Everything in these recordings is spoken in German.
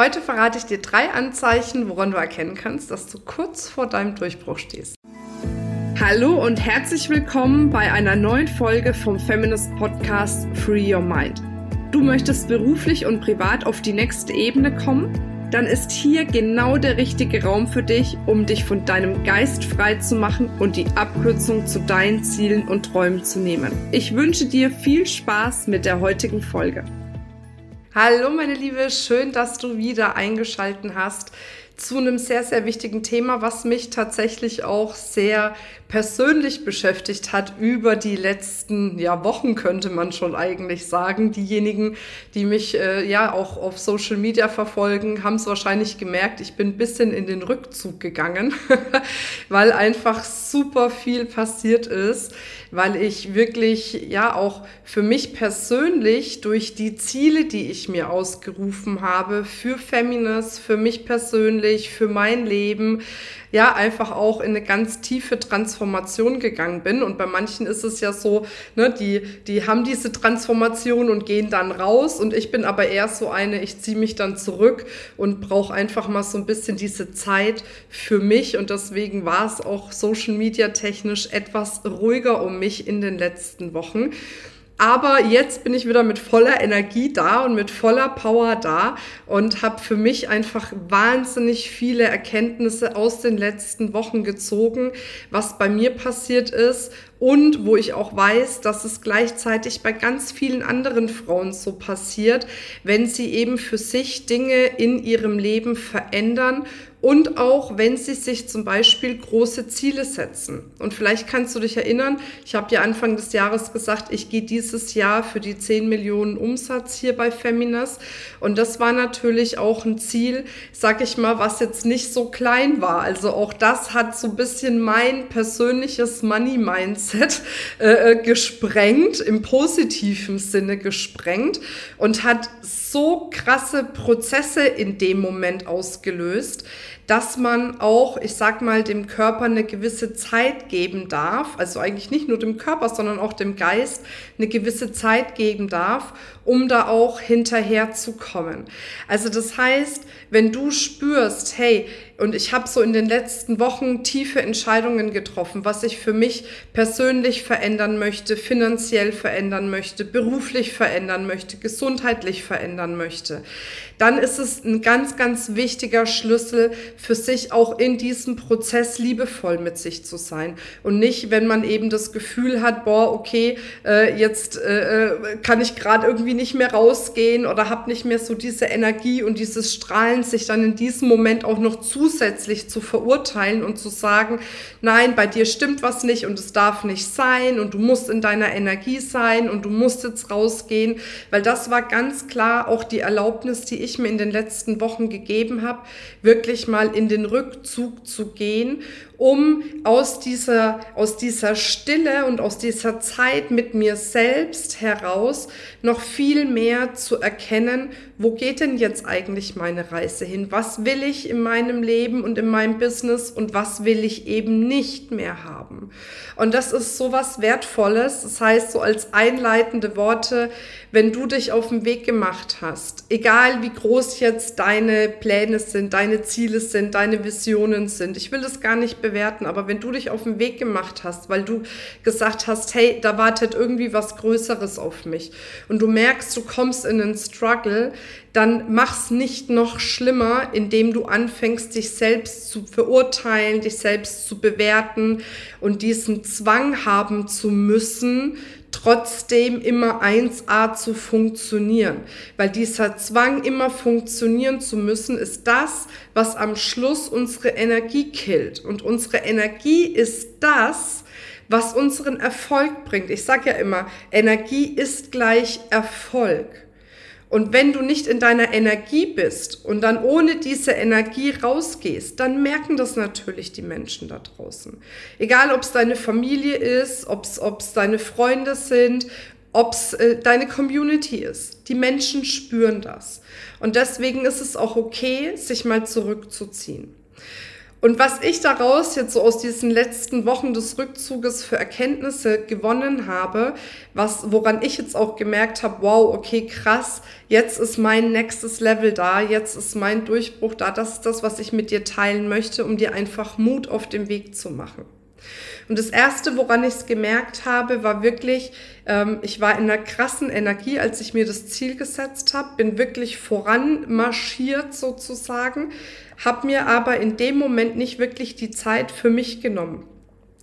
Heute verrate ich dir drei Anzeichen, woran du erkennen kannst, dass du kurz vor deinem Durchbruch stehst. Hallo und herzlich willkommen bei einer neuen Folge vom Feminist Podcast Free Your Mind. Du möchtest beruflich und privat auf die nächste Ebene kommen? Dann ist hier genau der richtige Raum für dich, um dich von deinem Geist frei zu machen und die Abkürzung zu deinen Zielen und Träumen zu nehmen. Ich wünsche dir viel Spaß mit der heutigen Folge. Hallo meine Liebe, schön, dass du wieder eingeschalten hast zu einem sehr, sehr wichtigen Thema, was mich tatsächlich auch sehr persönlich beschäftigt hat über die letzten ja, Wochen, könnte man schon eigentlich sagen. Diejenigen, die mich äh, ja auch auf Social Media verfolgen, haben es wahrscheinlich gemerkt, ich bin ein bisschen in den Rückzug gegangen, weil einfach super viel passiert ist, weil ich wirklich ja auch für mich persönlich durch die Ziele, die ich mir ausgerufen habe, für Feminist, für mich persönlich, für mein Leben, ja einfach auch in eine ganz tiefe Transformation gegangen bin. Und bei manchen ist es ja so, ne, die, die haben diese Transformation und gehen dann raus. Und ich bin aber eher so eine, ich ziehe mich dann zurück und brauche einfach mal so ein bisschen diese Zeit für mich. Und deswegen war es auch Social Media technisch etwas ruhiger um mich in den letzten Wochen. Aber jetzt bin ich wieder mit voller Energie da und mit voller Power da und habe für mich einfach wahnsinnig viele Erkenntnisse aus den letzten Wochen gezogen, was bei mir passiert ist und wo ich auch weiß, dass es gleichzeitig bei ganz vielen anderen Frauen so passiert, wenn sie eben für sich Dinge in ihrem Leben verändern und auch wenn sie sich zum Beispiel große Ziele setzen. Und vielleicht kannst du dich erinnern, ich habe ja Anfang des Jahres gesagt, ich gehe dieses Jahr für die 10 Millionen Umsatz hier bei Feminas. Und das war natürlich auch ein Ziel, sag ich mal, was jetzt nicht so klein war. Also auch das hat so ein bisschen mein persönliches Money-Mindset äh, äh gesprengt, im positiven Sinne gesprengt und hat so krasse Prozesse in dem Moment ausgelöst, dass man auch, ich sag mal, dem Körper eine gewisse Zeit geben darf, also eigentlich nicht nur dem Körper, sondern auch dem Geist eine gewisse Zeit geben darf, um da auch hinterher zu kommen. Also das heißt, wenn du spürst, hey, und ich habe so in den letzten Wochen tiefe Entscheidungen getroffen, was ich für mich persönlich verändern möchte, finanziell verändern möchte, beruflich verändern möchte, gesundheitlich verändern möchte, dann ist es ein ganz, ganz wichtiger Schlüssel für sich auch in diesem Prozess liebevoll mit sich zu sein. Und nicht, wenn man eben das Gefühl hat, boah, okay, äh, jetzt äh, äh kann ich gerade irgendwie nicht mehr rausgehen oder habe nicht mehr so diese Energie und dieses Strahlen, sich dann in diesem Moment auch noch zusätzlich zu verurteilen und zu sagen, nein, bei dir stimmt was nicht und es darf nicht sein und du musst in deiner Energie sein und du musst jetzt rausgehen, weil das war ganz klar auch die Erlaubnis, die ich mir in den letzten Wochen gegeben habe, wirklich mal in den Rückzug zu gehen um aus dieser, aus dieser Stille und aus dieser Zeit mit mir selbst heraus noch viel mehr zu erkennen, wo geht denn jetzt eigentlich meine Reise hin? Was will ich in meinem Leben und in meinem Business und was will ich eben nicht mehr haben? Und das ist so was Wertvolles. Das heißt, so als einleitende Worte, wenn du dich auf den Weg gemacht hast, egal wie groß jetzt deine Pläne sind, deine Ziele sind, deine Visionen sind, ich will das gar nicht bewerten, aber wenn du dich auf den Weg gemacht hast, weil du gesagt hast, hey, da wartet irgendwie was Größeres auf mich und du merkst, du kommst in einen Struggle, dann mach's nicht noch schlimmer, indem du anfängst, dich selbst zu verurteilen, dich selbst zu bewerten und diesen Zwang haben zu müssen, trotzdem immer 1a zu funktionieren. Weil dieser Zwang, immer funktionieren zu müssen, ist das, was am Schluss unsere Energie killt. Und unsere Energie ist das, was unseren Erfolg bringt. Ich sage ja immer, Energie ist gleich Erfolg. Und wenn du nicht in deiner Energie bist und dann ohne diese Energie rausgehst, dann merken das natürlich die Menschen da draußen. Egal, ob es deine Familie ist, ob es deine Freunde sind, ob es äh, deine Community ist. Die Menschen spüren das. Und deswegen ist es auch okay, sich mal zurückzuziehen. Und was ich daraus jetzt so aus diesen letzten Wochen des Rückzuges für Erkenntnisse gewonnen habe, was, woran ich jetzt auch gemerkt habe, wow, okay, krass, jetzt ist mein nächstes Level da, jetzt ist mein Durchbruch da, das ist das, was ich mit dir teilen möchte, um dir einfach Mut auf dem Weg zu machen. Und das Erste, woran ich es gemerkt habe, war wirklich, ähm, ich war in einer krassen Energie, als ich mir das Ziel gesetzt habe, bin wirklich voran marschiert sozusagen, habe mir aber in dem Moment nicht wirklich die Zeit für mich genommen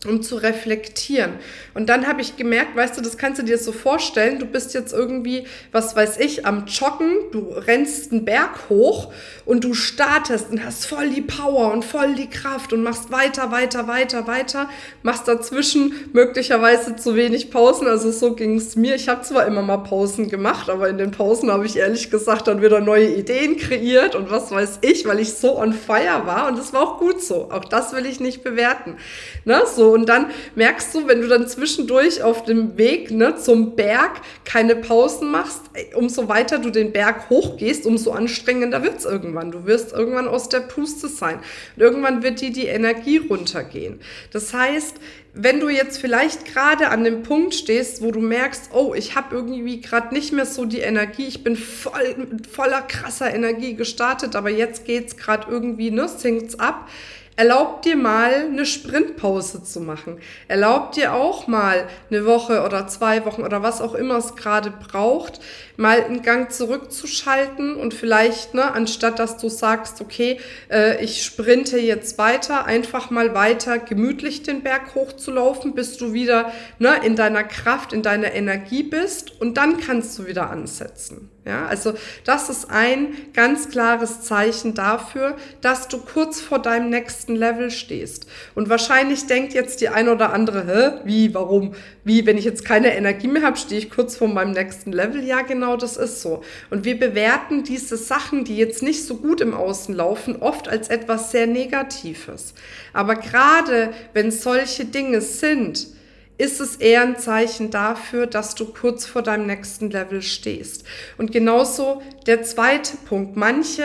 um zu reflektieren. Und dann habe ich gemerkt, weißt du, das kannst du dir so vorstellen, du bist jetzt irgendwie, was weiß ich, am Joggen, du rennst einen Berg hoch und du startest und hast voll die Power und voll die Kraft und machst weiter, weiter, weiter, weiter, machst dazwischen möglicherweise zu wenig Pausen, also so ging es mir. Ich habe zwar immer mal Pausen gemacht, aber in den Pausen habe ich ehrlich gesagt dann wieder neue Ideen kreiert und was weiß ich, weil ich so on fire war und das war auch gut so. Auch das will ich nicht bewerten. Ne? So, und dann merkst du, wenn du dann zwischendurch auf dem Weg ne, zum Berg keine Pausen machst, umso weiter du den Berg hochgehst, umso anstrengender wird es irgendwann. Du wirst irgendwann aus der Puste sein. Und irgendwann wird dir die Energie runtergehen. Das heißt, wenn du jetzt vielleicht gerade an dem Punkt stehst, wo du merkst, oh, ich habe irgendwie gerade nicht mehr so die Energie, ich bin voll voller krasser Energie gestartet, aber jetzt geht es gerade irgendwie, ne, sinkt's ab Erlaub dir mal eine Sprintpause zu machen. Erlaub dir auch mal eine Woche oder zwei Wochen oder was auch immer es gerade braucht, mal einen Gang zurückzuschalten und vielleicht, ne, anstatt dass du sagst, okay, äh, ich sprinte jetzt weiter, einfach mal weiter gemütlich den Berg hochzulaufen, bis du wieder ne, in deiner Kraft, in deiner Energie bist und dann kannst du wieder ansetzen. Ja, also das ist ein ganz klares Zeichen dafür, dass du kurz vor deinem nächsten Level stehst. Und wahrscheinlich denkt jetzt die ein oder andere, Hä, wie, warum, wie, wenn ich jetzt keine Energie mehr habe, stehe ich kurz vor meinem nächsten Level. Ja, genau, das ist so. Und wir bewerten diese Sachen, die jetzt nicht so gut im Außen laufen, oft als etwas sehr Negatives. Aber gerade wenn solche Dinge sind, ist es eher ein Zeichen dafür, dass du kurz vor deinem nächsten Level stehst. Und genauso der zweite Punkt. Manche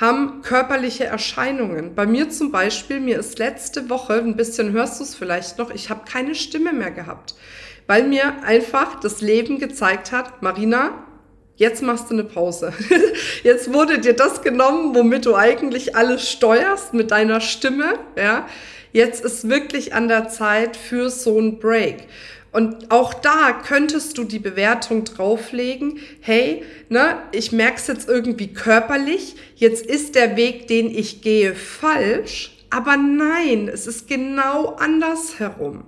haben körperliche Erscheinungen. Bei mir zum Beispiel, mir ist letzte Woche, ein bisschen hörst du es vielleicht noch, ich habe keine Stimme mehr gehabt, weil mir einfach das Leben gezeigt hat, Marina, jetzt machst du eine Pause. Jetzt wurde dir das genommen, womit du eigentlich alles steuerst mit deiner Stimme, ja. Jetzt ist wirklich an der Zeit für so ein Break. Und auch da könntest du die Bewertung drauflegen, hey, ne, ich merke es jetzt irgendwie körperlich, jetzt ist der Weg, den ich gehe, falsch, aber nein, es ist genau andersherum.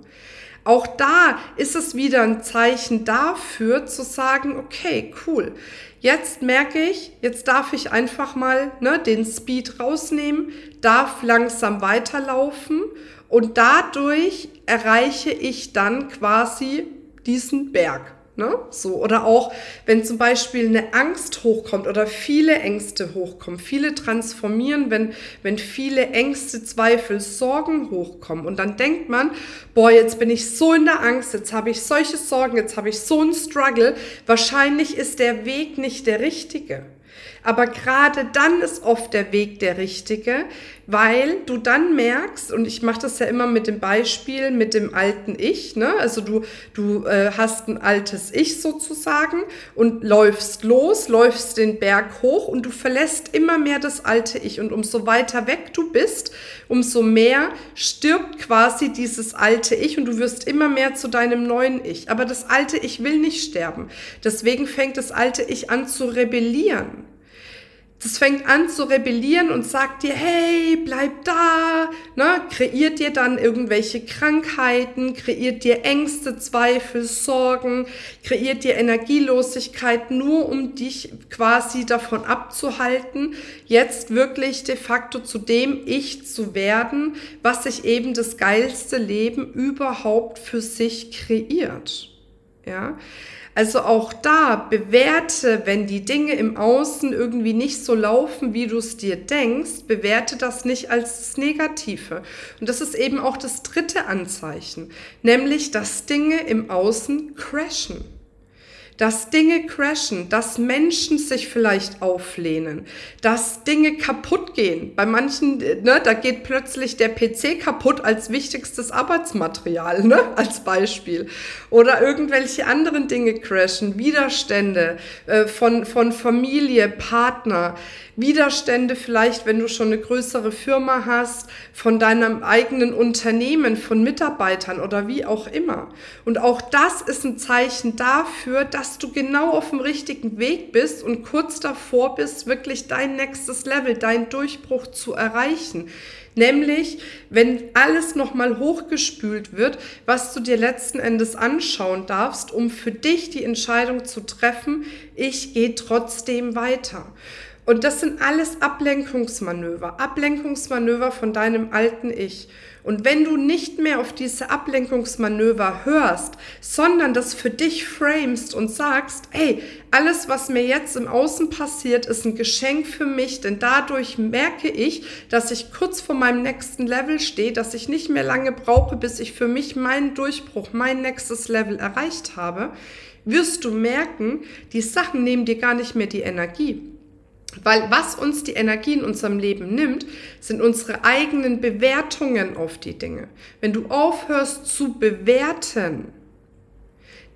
Auch da ist es wieder ein Zeichen dafür zu sagen, okay, cool. Jetzt merke ich, jetzt darf ich einfach mal ne, den Speed rausnehmen, darf langsam weiterlaufen und dadurch erreiche ich dann quasi diesen Berg. Ne? So, oder auch, wenn zum Beispiel eine Angst hochkommt oder viele Ängste hochkommen, viele transformieren, wenn, wenn viele Ängste, Zweifel, Sorgen hochkommen. Und dann denkt man, boah, jetzt bin ich so in der Angst, jetzt habe ich solche Sorgen, jetzt habe ich so einen Struggle. Wahrscheinlich ist der Weg nicht der richtige. Aber gerade dann ist oft der Weg der richtige, weil du dann merkst, und ich mache das ja immer mit dem Beispiel mit dem alten Ich, ne? also du, du äh, hast ein altes Ich sozusagen und läufst los, läufst den Berg hoch und du verlässt immer mehr das alte Ich. Und umso weiter weg du bist, umso mehr stirbt quasi dieses alte Ich und du wirst immer mehr zu deinem neuen Ich. Aber das alte Ich will nicht sterben. Deswegen fängt das alte Ich an zu rebellieren das fängt an zu rebellieren und sagt dir, hey, bleib da, ne? kreiert dir dann irgendwelche Krankheiten, kreiert dir Ängste, Zweifel, Sorgen, kreiert dir Energielosigkeit, nur um dich quasi davon abzuhalten, jetzt wirklich de facto zu dem Ich zu werden, was sich eben das geilste Leben überhaupt für sich kreiert. Ja, also auch da bewerte, wenn die Dinge im Außen irgendwie nicht so laufen, wie du es dir denkst, bewerte das nicht als das Negative. Und das ist eben auch das dritte Anzeichen, nämlich dass Dinge im Außen crashen. Dass Dinge crashen, dass Menschen sich vielleicht auflehnen, dass Dinge kaputt gehen. Bei manchen, ne, da geht plötzlich der PC kaputt als wichtigstes Arbeitsmaterial, ne, als Beispiel. Oder irgendwelche anderen Dinge crashen, Widerstände äh, von, von Familie, Partner, Widerstände vielleicht, wenn du schon eine größere Firma hast, von deinem eigenen Unternehmen, von Mitarbeitern oder wie auch immer. Und auch das ist ein Zeichen dafür, dass du genau auf dem richtigen Weg bist und kurz davor bist, wirklich dein nächstes Level, dein Durchbruch zu erreichen. Nämlich, wenn alles nochmal hochgespült wird, was du dir letzten Endes anschauen darfst, um für dich die Entscheidung zu treffen, ich gehe trotzdem weiter. Und das sind alles Ablenkungsmanöver, Ablenkungsmanöver von deinem alten Ich. Und wenn du nicht mehr auf diese Ablenkungsmanöver hörst, sondern das für dich framest und sagst, hey, alles, was mir jetzt im Außen passiert, ist ein Geschenk für mich, denn dadurch merke ich, dass ich kurz vor meinem nächsten Level stehe, dass ich nicht mehr lange brauche, bis ich für mich meinen Durchbruch, mein nächstes Level erreicht habe, wirst du merken, die Sachen nehmen dir gar nicht mehr die Energie. Weil was uns die Energie in unserem Leben nimmt, sind unsere eigenen Bewertungen auf die Dinge. Wenn du aufhörst zu bewerten,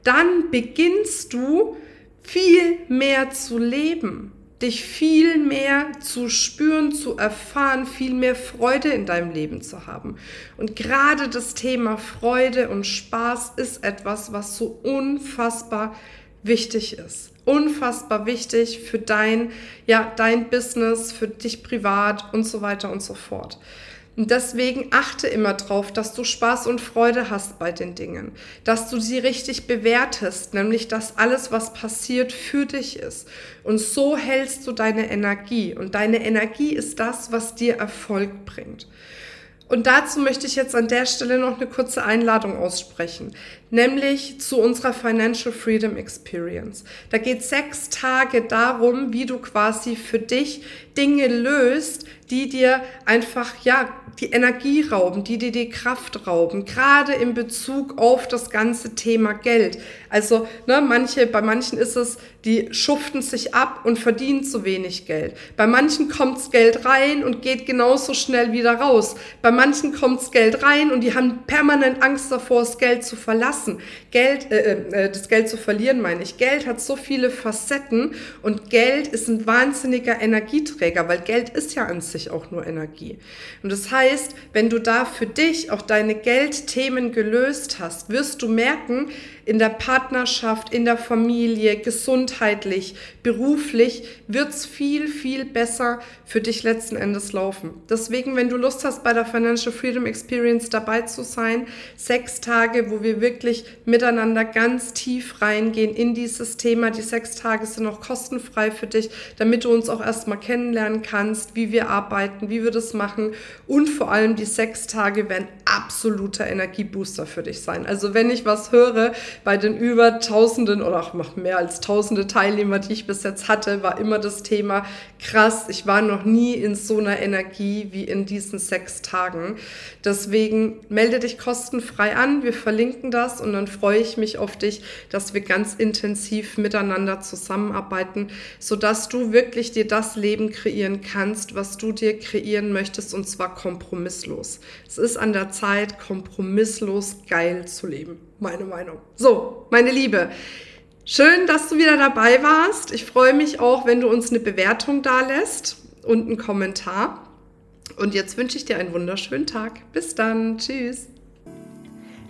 dann beginnst du viel mehr zu leben, dich viel mehr zu spüren, zu erfahren, viel mehr Freude in deinem Leben zu haben. Und gerade das Thema Freude und Spaß ist etwas, was so unfassbar wichtig ist unfassbar wichtig für dein, ja, dein Business, für dich privat und so weiter und so fort. Und deswegen achte immer drauf, dass du Spaß und Freude hast bei den Dingen, dass du sie richtig bewertest, nämlich dass alles, was passiert, für dich ist. Und so hältst du deine Energie. Und deine Energie ist das, was dir Erfolg bringt. Und dazu möchte ich jetzt an der Stelle noch eine kurze Einladung aussprechen, nämlich zu unserer Financial Freedom Experience. Da geht sechs Tage darum, wie du quasi für dich Dinge löst, die dir einfach, ja, die Energie rauben, die dir die Kraft rauben, gerade in Bezug auf das ganze Thema Geld. Also, ne, manche, bei manchen ist es, die schuften sich ab und verdienen zu wenig Geld. Bei manchen kommt's Geld rein und geht genauso schnell wieder raus. Bei manchen kommt's Geld rein und die haben permanent Angst davor, das Geld zu verlassen. Geld, äh, äh, das Geld zu verlieren, meine ich. Geld hat so viele Facetten und Geld ist ein wahnsinniger Energieträger, weil Geld ist ja an sich auch nur Energie. Und das heißt, wenn du da für dich auch deine Geldthemen gelöst hast, wirst du merken, in der Partnerschaft, in der Familie, gesundheitlich, beruflich, wird's viel, viel besser für dich letzten Endes laufen. Deswegen, wenn du Lust hast, bei der Financial Freedom Experience dabei zu sein, sechs Tage, wo wir wirklich miteinander ganz tief reingehen in dieses Thema. Die sechs Tage sind auch kostenfrei für dich, damit du uns auch erstmal kennenlernen kannst, wie wir arbeiten, wie wir das machen. Und vor allem die sechs Tage werden absoluter Energiebooster für dich sein. Also wenn ich was höre, bei den über Tausenden oder auch noch mehr als Tausende Teilnehmer, die ich bis jetzt hatte, war immer das Thema krass. Ich war noch nie in so einer Energie wie in diesen sechs Tagen. Deswegen melde dich kostenfrei an. Wir verlinken das und dann freue ich mich auf dich, dass wir ganz intensiv miteinander zusammenarbeiten, sodass du wirklich dir das Leben kreieren kannst, was du dir kreieren möchtest und zwar kompromisslos. Es ist an der Zeit, kompromisslos geil zu leben meine Meinung. So, meine Liebe, schön, dass du wieder dabei warst. Ich freue mich auch, wenn du uns eine Bewertung da lässt und einen Kommentar. Und jetzt wünsche ich dir einen wunderschönen Tag. Bis dann. Tschüss.